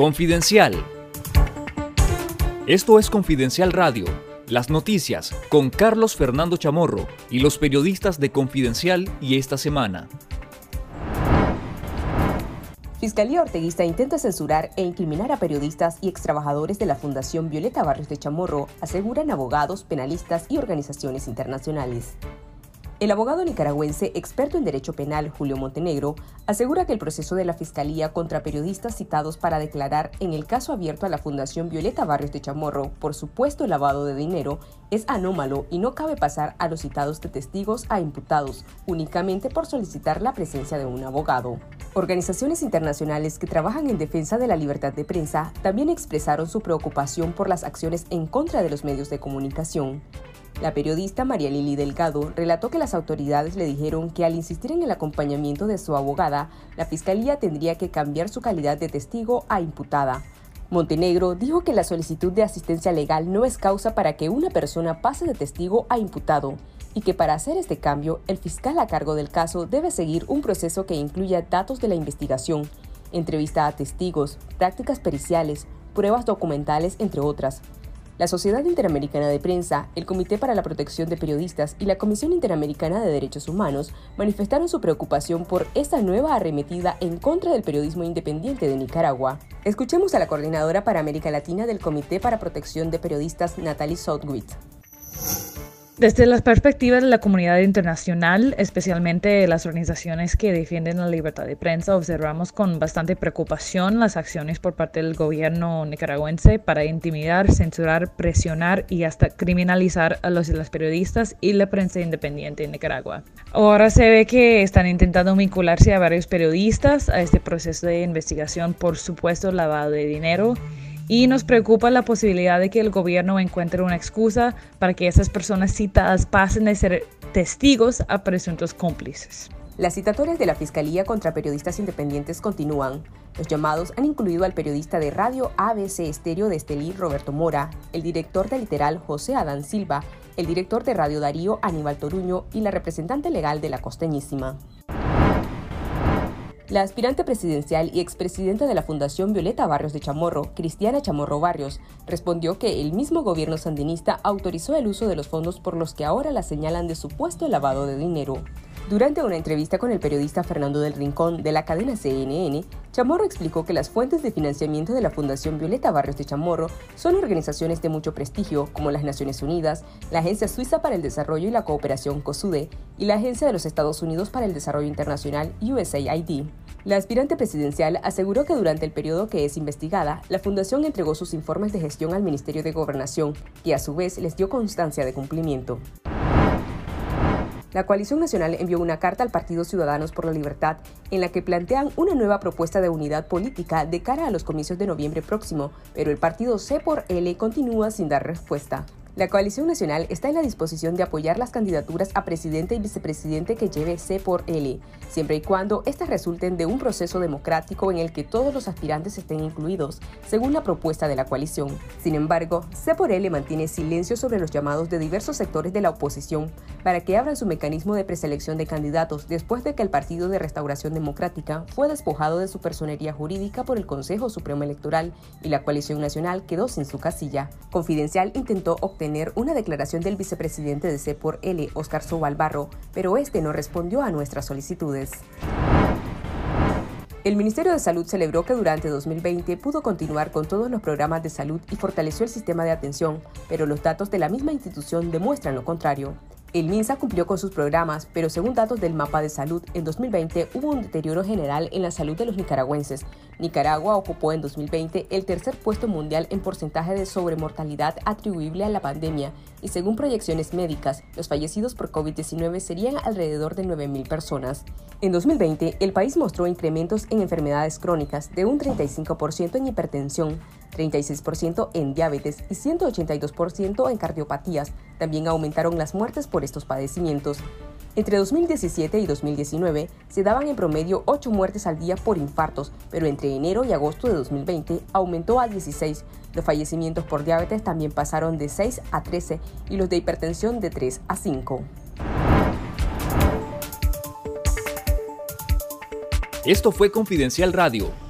Confidencial. Esto es Confidencial Radio, las noticias con Carlos Fernando Chamorro y los periodistas de Confidencial y esta semana. Fiscalía Orteguista intenta censurar e incriminar a periodistas y extrabajadores de la Fundación Violeta Barrios de Chamorro, aseguran abogados, penalistas y organizaciones internacionales. El abogado nicaragüense experto en derecho penal Julio Montenegro asegura que el proceso de la Fiscalía contra periodistas citados para declarar en el caso abierto a la Fundación Violeta Barrios de Chamorro por supuesto lavado de dinero es anómalo y no cabe pasar a los citados de testigos a imputados únicamente por solicitar la presencia de un abogado. Organizaciones internacionales que trabajan en defensa de la libertad de prensa también expresaron su preocupación por las acciones en contra de los medios de comunicación. La periodista María Lili Delgado relató que las autoridades le dijeron que al insistir en el acompañamiento de su abogada, la fiscalía tendría que cambiar su calidad de testigo a imputada. Montenegro dijo que la solicitud de asistencia legal no es causa para que una persona pase de testigo a imputado y que para hacer este cambio, el fiscal a cargo del caso debe seguir un proceso que incluya datos de la investigación, entrevista a testigos, prácticas periciales, pruebas documentales, entre otras. La Sociedad Interamericana de Prensa, el Comité para la Protección de Periodistas y la Comisión Interamericana de Derechos Humanos manifestaron su preocupación por esta nueva arremetida en contra del periodismo independiente de Nicaragua. Escuchemos a la coordinadora para América Latina del Comité para Protección de Periodistas, Natalie Southwick. Desde las perspectivas de la comunidad internacional, especialmente las organizaciones que defienden la libertad de prensa, observamos con bastante preocupación las acciones por parte del gobierno nicaragüense para intimidar, censurar, presionar y hasta criminalizar a los las periodistas y la prensa independiente en Nicaragua. Ahora se ve que están intentando vincularse a varios periodistas a este proceso de investigación por supuesto lavado de dinero y nos preocupa la posibilidad de que el gobierno encuentre una excusa para que esas personas citadas pasen de ser testigos a presuntos cómplices. Las citatorias de la Fiscalía contra periodistas independientes continúan. Los llamados han incluido al periodista de radio ABC Estéreo de Estelí, Roberto Mora, el director de Literal, José Adán Silva, el director de Radio Darío, Aníbal Toruño, y la representante legal de la Costeñísima. La aspirante presidencial y expresidenta de la Fundación Violeta Barrios de Chamorro, Cristiana Chamorro Barrios, respondió que el mismo gobierno sandinista autorizó el uso de los fondos por los que ahora la señalan de supuesto lavado de dinero. Durante una entrevista con el periodista Fernando del Rincón de la cadena CNN, Chamorro explicó que las fuentes de financiamiento de la Fundación Violeta Barrios de Chamorro son organizaciones de mucho prestigio como las Naciones Unidas, la Agencia Suiza para el Desarrollo y la Cooperación COSUDE y la Agencia de los Estados Unidos para el Desarrollo Internacional USAID. La aspirante presidencial aseguró que durante el periodo que es investigada, la Fundación entregó sus informes de gestión al Ministerio de Gobernación, que a su vez les dio constancia de cumplimiento. La coalición nacional envió una carta al Partido Ciudadanos por la Libertad en la que plantean una nueva propuesta de unidad política de cara a los comicios de noviembre próximo, pero el partido C por L continúa sin dar respuesta. La coalición nacional está en la disposición de apoyar las candidaturas a presidente y vicepresidente que lleve C por L, siempre y cuando éstas resulten de un proceso democrático en el que todos los aspirantes estén incluidos, según la propuesta de la coalición. Sin embargo, C por L mantiene silencio sobre los llamados de diversos sectores de la oposición para que abran su mecanismo de preselección de candidatos después de que el Partido de Restauración Democrática fue despojado de su personería jurídica por el Consejo Supremo Electoral y la coalición nacional quedó sin su casilla. Confidencial intentó tener una declaración del vicepresidente de C por L, Oscar Sobalbarro, pero este no respondió a nuestras solicitudes. El Ministerio de Salud celebró que durante 2020 pudo continuar con todos los programas de salud y fortaleció el sistema de atención, pero los datos de la misma institución demuestran lo contrario. El MINSA cumplió con sus programas, pero según datos del mapa de salud, en 2020 hubo un deterioro general en la salud de los nicaragüenses. Nicaragua ocupó en 2020 el tercer puesto mundial en porcentaje de sobremortalidad atribuible a la pandemia, y según proyecciones médicas, los fallecidos por COVID-19 serían alrededor de 9.000 personas. En 2020, el país mostró incrementos en enfermedades crónicas de un 35% en hipertensión, 36% en diabetes y 182% en cardiopatías. También aumentaron las muertes por estos padecimientos. Entre 2017 y 2019 se daban en promedio 8 muertes al día por infartos, pero entre enero y agosto de 2020 aumentó a 16. Los fallecimientos por diabetes también pasaron de 6 a 13 y los de hipertensión de 3 a 5. Esto fue Confidencial Radio